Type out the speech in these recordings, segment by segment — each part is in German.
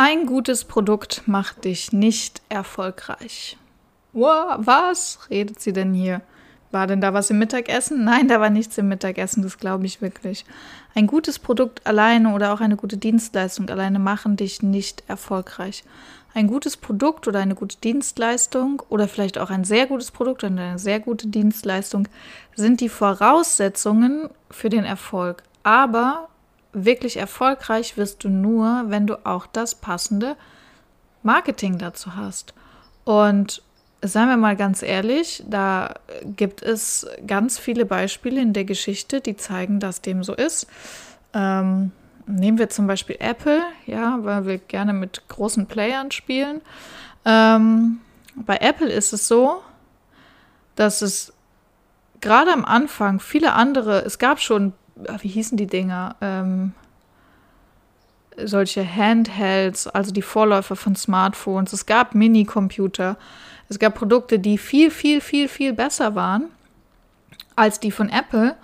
Ein gutes Produkt macht dich nicht erfolgreich. Wow, was redet sie denn hier? War denn da was im Mittagessen? Nein, da war nichts im Mittagessen, das glaube ich wirklich. Ein gutes Produkt alleine oder auch eine gute Dienstleistung alleine machen dich nicht erfolgreich. Ein gutes Produkt oder eine gute Dienstleistung oder vielleicht auch ein sehr gutes Produkt und eine sehr gute Dienstleistung sind die Voraussetzungen für den Erfolg. Aber wirklich erfolgreich wirst du nur, wenn du auch das passende Marketing dazu hast. Und seien wir mal ganz ehrlich, da gibt es ganz viele Beispiele in der Geschichte, die zeigen, dass dem so ist. Ähm, nehmen wir zum Beispiel Apple, ja, weil wir gerne mit großen Playern spielen. Ähm, bei Apple ist es so, dass es gerade am Anfang viele andere, es gab schon, wie hießen die Dinger? Ähm, solche Handhelds, also die Vorläufer von Smartphones. Es gab Minicomputer. Es gab Produkte, die viel, viel, viel, viel besser waren als die von Apple.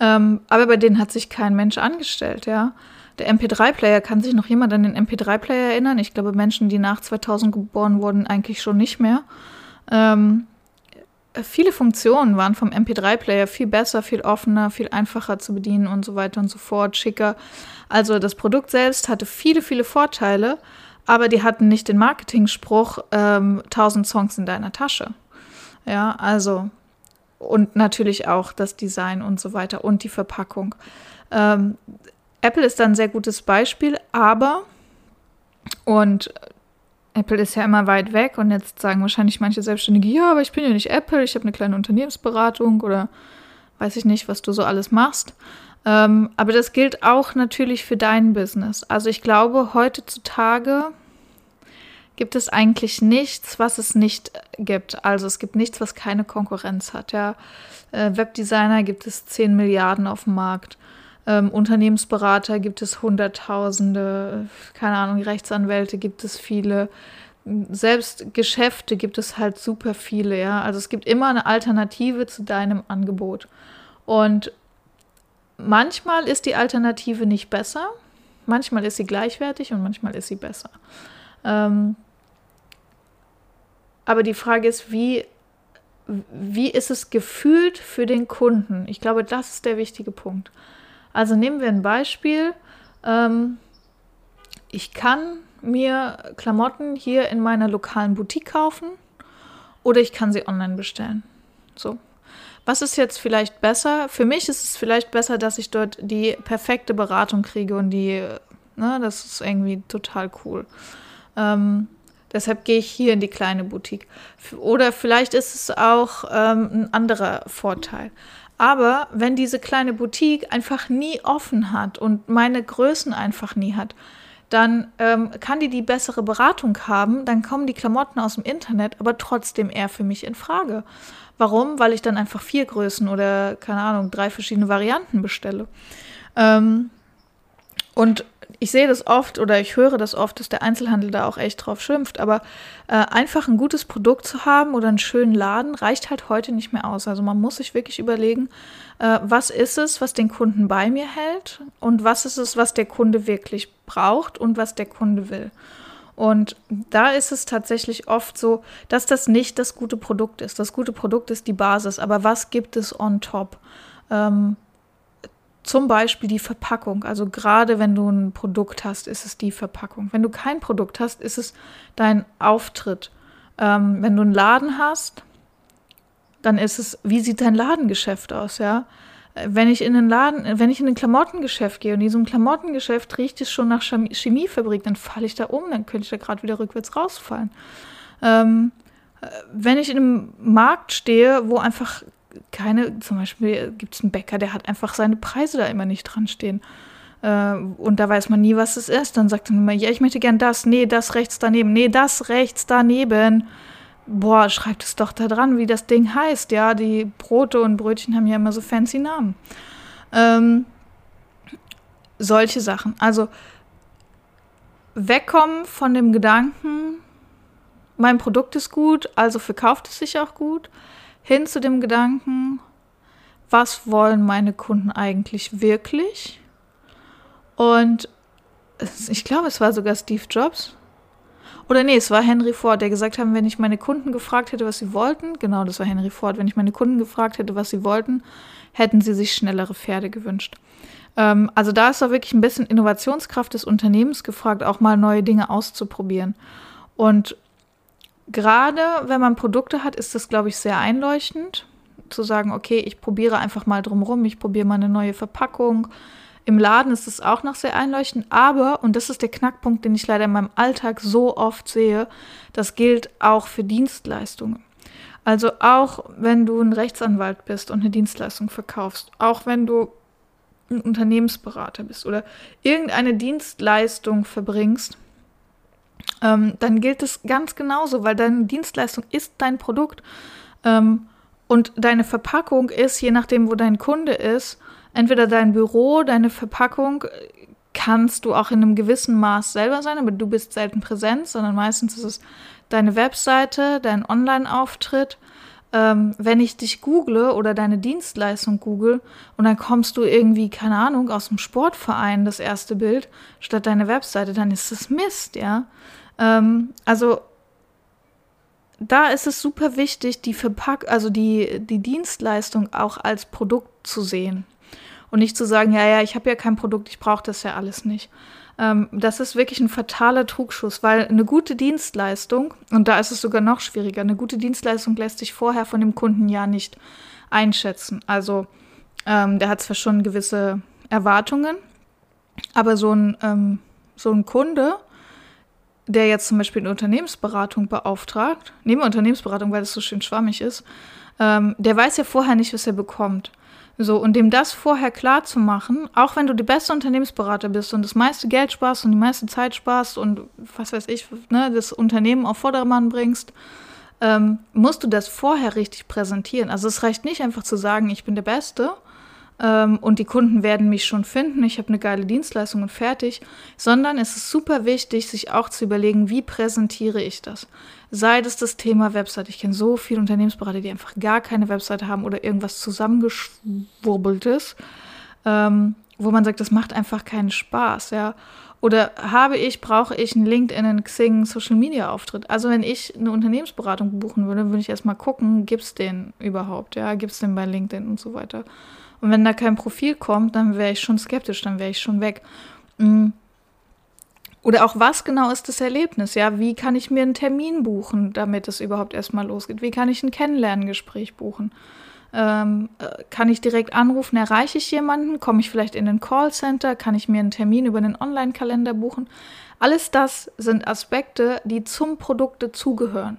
Ähm, aber bei denen hat sich kein Mensch angestellt, ja. Der MP3-Player, kann sich noch jemand an den MP3-Player erinnern? Ich glaube, Menschen, die nach 2000 geboren wurden, eigentlich schon nicht mehr. Ähm, viele Funktionen waren vom MP3-Player viel besser, viel offener, viel einfacher zu bedienen und so weiter und so fort, schicker. Also das Produkt selbst hatte viele, viele Vorteile, aber die hatten nicht den Marketing-Spruch ähm, 1000 Songs in deiner Tasche. Ja, also und natürlich auch das Design und so weiter und die Verpackung. Ähm, Apple ist ein sehr gutes Beispiel, aber und Apple ist ja immer weit weg und jetzt sagen wahrscheinlich manche Selbstständige, ja, aber ich bin ja nicht Apple, ich habe eine kleine Unternehmensberatung oder weiß ich nicht, was du so alles machst. Ähm, aber das gilt auch natürlich für dein Business. Also ich glaube, heutzutage gibt es eigentlich nichts, was es nicht gibt. Also es gibt nichts, was keine Konkurrenz hat. Ja. Äh, Webdesigner gibt es 10 Milliarden auf dem Markt. Ähm, Unternehmensberater gibt es Hunderttausende, keine Ahnung, Rechtsanwälte gibt es viele. Selbst Geschäfte gibt es halt super viele, ja. Also es gibt immer eine Alternative zu deinem Angebot. Und manchmal ist die Alternative nicht besser, manchmal ist sie gleichwertig und manchmal ist sie besser. Ähm, aber die Frage ist, wie, wie ist es gefühlt für den Kunden? Ich glaube, das ist der wichtige Punkt. Also nehmen wir ein Beispiel. Ähm, ich kann mir Klamotten hier in meiner lokalen Boutique kaufen oder ich kann sie online bestellen. So. Was ist jetzt vielleicht besser? Für mich ist es vielleicht besser, dass ich dort die perfekte Beratung kriege und die, ne, das ist irgendwie total cool. Ähm, deshalb gehe ich hier in die kleine Boutique. Oder vielleicht ist es auch ähm, ein anderer Vorteil. Aber wenn diese kleine Boutique einfach nie offen hat und meine Größen einfach nie hat, dann ähm, kann die die bessere Beratung haben, dann kommen die Klamotten aus dem Internet, aber trotzdem eher für mich in Frage. Warum? Weil ich dann einfach vier Größen oder, keine Ahnung, drei verschiedene Varianten bestelle. Ähm, und ich sehe das oft oder ich höre das oft, dass der Einzelhandel da auch echt drauf schimpft. Aber äh, einfach ein gutes Produkt zu haben oder einen schönen Laden reicht halt heute nicht mehr aus. Also man muss sich wirklich überlegen, äh, was ist es, was den Kunden bei mir hält und was ist es, was der Kunde wirklich braucht und was der Kunde will. Und da ist es tatsächlich oft so, dass das nicht das gute Produkt ist. Das gute Produkt ist die Basis, aber was gibt es on top? Ähm, zum Beispiel die Verpackung. Also gerade wenn du ein Produkt hast, ist es die Verpackung. Wenn du kein Produkt hast, ist es dein Auftritt. Ähm, wenn du einen Laden hast, dann ist es, wie sieht dein Ladengeschäft aus, ja? Wenn ich in den Laden, wenn ich in ein Klamottengeschäft gehe und in diesem Klamottengeschäft riecht es schon nach Chemiefabrik, dann falle ich da um, dann könnte ich da gerade wieder rückwärts rausfallen. Ähm, wenn ich in einem Markt stehe, wo einfach keine, zum Beispiel gibt es einen Bäcker, der hat einfach seine Preise da immer nicht dran stehen. Äh, und da weiß man nie, was es ist. Dann sagt man immer, ja, ich möchte gern das, nee, das rechts daneben, nee, das rechts daneben. Boah, schreibt es doch da dran, wie das Ding heißt. Ja, die Brote und Brötchen haben ja immer so fancy Namen. Ähm, solche Sachen. Also wegkommen von dem Gedanken, mein Produkt ist gut, also verkauft es sich auch gut, hin zu dem Gedanken, was wollen meine Kunden eigentlich wirklich? Und ich glaube, es war sogar Steve Jobs. Oder nee, es war Henry Ford, der gesagt hat, wenn ich meine Kunden gefragt hätte, was sie wollten, genau, das war Henry Ford, wenn ich meine Kunden gefragt hätte, was sie wollten, hätten sie sich schnellere Pferde gewünscht. Ähm, also da ist doch wirklich ein bisschen Innovationskraft des Unternehmens gefragt, auch mal neue Dinge auszuprobieren. Und gerade wenn man Produkte hat, ist das, glaube ich, sehr einleuchtend, zu sagen, okay, ich probiere einfach mal drumherum, ich probiere mal eine neue Verpackung. Im Laden ist es auch noch sehr einleuchtend, aber, und das ist der Knackpunkt, den ich leider in meinem Alltag so oft sehe, das gilt auch für Dienstleistungen. Also auch wenn du ein Rechtsanwalt bist und eine Dienstleistung verkaufst, auch wenn du ein Unternehmensberater bist oder irgendeine Dienstleistung verbringst, ähm, dann gilt es ganz genauso, weil deine Dienstleistung ist dein Produkt ähm, und deine Verpackung ist, je nachdem, wo dein Kunde ist, entweder dein Büro, deine Verpackung kannst du auch in einem gewissen Maß selber sein, aber du bist selten präsent, sondern meistens ist es deine Webseite, dein Online-Auftritt ähm, wenn ich dich google oder deine Dienstleistung google und dann kommst du irgendwie, keine Ahnung, aus dem Sportverein, das erste Bild, statt deine Webseite, dann ist das Mist, ja. Ähm, also da ist es super wichtig, die Verpack also die, die Dienstleistung auch als Produkt zu sehen. Und nicht zu sagen, ja, ja, ich habe ja kein Produkt, ich brauche das ja alles nicht. Ähm, das ist wirklich ein fataler Trugschuss, weil eine gute Dienstleistung, und da ist es sogar noch schwieriger, eine gute Dienstleistung lässt sich vorher von dem Kunden ja nicht einschätzen. Also ähm, der hat zwar schon gewisse Erwartungen, aber so ein, ähm, so ein Kunde, der jetzt zum Beispiel eine Unternehmensberatung beauftragt, neben Unternehmensberatung, weil das so schön schwammig ist, ähm, der weiß ja vorher nicht, was er bekommt. So, und dem das vorher klar zu machen, auch wenn du die beste Unternehmensberater bist und das meiste Geld sparst und die meiste Zeit sparst und was weiß ich, ne, das Unternehmen auf Vordermann bringst, ähm, musst du das vorher richtig präsentieren. Also es reicht nicht einfach zu sagen, ich bin der Beste, ähm, und die Kunden werden mich schon finden, ich habe eine geile Dienstleistung und fertig, sondern es ist super wichtig, sich auch zu überlegen, wie präsentiere ich das. Sei das das Thema Website. Ich kenne so viele Unternehmensberater, die einfach gar keine Webseite haben oder irgendwas zusammengeschwurbeltes, ähm, wo man sagt, das macht einfach keinen Spaß, ja. Oder habe ich, brauche ich einen LinkedIn, einen Xing, Social Media Auftritt? Also wenn ich eine Unternehmensberatung buchen würde, würde ich erstmal gucken, gibt es den überhaupt, ja, gibt es den bei LinkedIn und so weiter. Und wenn da kein Profil kommt, dann wäre ich schon skeptisch, dann wäre ich schon weg. Mm. Oder auch was genau ist das Erlebnis? Ja, wie kann ich mir einen Termin buchen, damit es überhaupt erstmal losgeht? Wie kann ich ein Kennenlerngespräch buchen? Ähm, äh, kann ich direkt anrufen? Erreiche ich jemanden? Komme ich vielleicht in ein Callcenter? Kann ich mir einen Termin über den Online-Kalender buchen? Alles das sind Aspekte, die zum Produkt dazugehören.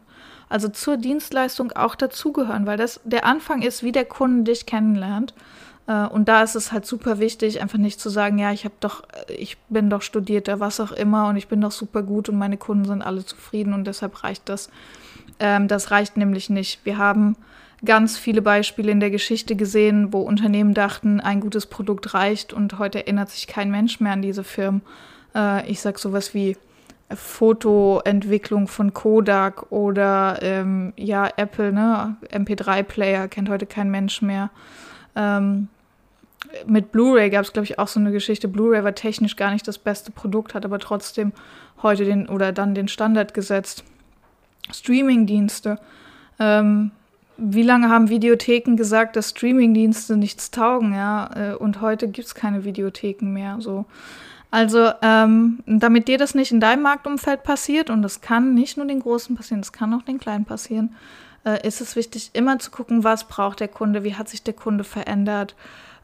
Also zur Dienstleistung auch dazugehören, weil das der Anfang ist, wie der Kunde dich kennenlernt. Äh, und da ist es halt super wichtig, einfach nicht zu sagen, ja, ich habe doch, ich bin doch Studierter, was auch immer, und ich bin doch super gut und meine Kunden sind alle zufrieden und deshalb reicht das. Ähm, das reicht nämlich nicht. Wir haben ganz viele Beispiele in der Geschichte gesehen, wo Unternehmen dachten, ein gutes Produkt reicht und heute erinnert sich kein Mensch mehr an diese Firmen. Äh, ich sag sowas wie Fotoentwicklung von Kodak oder ähm, ja, Apple, ne? MP3-Player kennt heute kein Mensch mehr. Ähm, mit Blu-ray gab es, glaube ich, auch so eine Geschichte. Blu-ray war technisch gar nicht das beste Produkt, hat aber trotzdem heute den oder dann den Standard gesetzt. Streaming-Dienste. Ähm, wie lange haben Videotheken gesagt, dass Streaming-Dienste nichts taugen, ja? Äh, und heute gibt es keine Videotheken mehr. So. Also, ähm, damit dir das nicht in deinem Marktumfeld passiert, und das kann nicht nur den Großen passieren, das kann auch den Kleinen passieren, äh, ist es wichtig, immer zu gucken, was braucht der Kunde, wie hat sich der Kunde verändert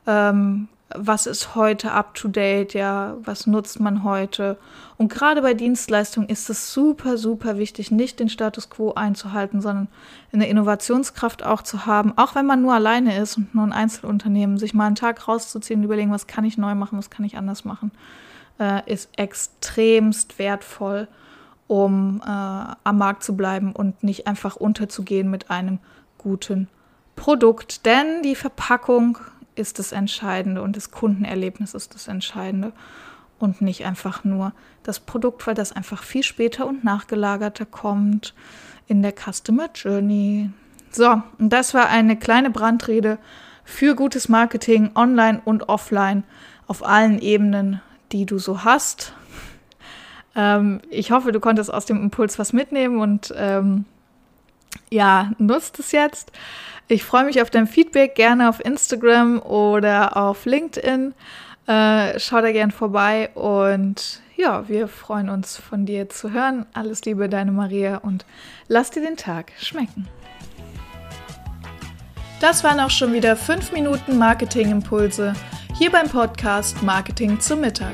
ähm, was ist heute up to date, ja, was nutzt man heute. Und gerade bei Dienstleistungen ist es super, super wichtig, nicht den Status quo einzuhalten, sondern eine Innovationskraft auch zu haben, auch wenn man nur alleine ist und nur ein Einzelunternehmen, sich mal einen Tag rauszuziehen und überlegen, was kann ich neu machen, was kann ich anders machen, äh, ist extremst wertvoll, um äh, am Markt zu bleiben und nicht einfach unterzugehen mit einem guten Produkt. Denn die Verpackung ist das Entscheidende und das Kundenerlebnis ist das Entscheidende und nicht einfach nur das Produkt, weil das einfach viel später und nachgelagerter kommt in der Customer Journey. So, und das war eine kleine Brandrede für gutes Marketing online und offline auf allen Ebenen, die du so hast. Ähm, ich hoffe, du konntest aus dem Impuls was mitnehmen und ähm, ja, nutzt es jetzt. Ich freue mich auf dein Feedback, gerne auf Instagram oder auf LinkedIn. Äh, schau da gern vorbei und ja, wir freuen uns von dir zu hören. Alles Liebe, deine Maria und lass dir den Tag schmecken. Das waren auch schon wieder 5 Minuten Marketing-Impulse hier beim Podcast Marketing zum Mittag.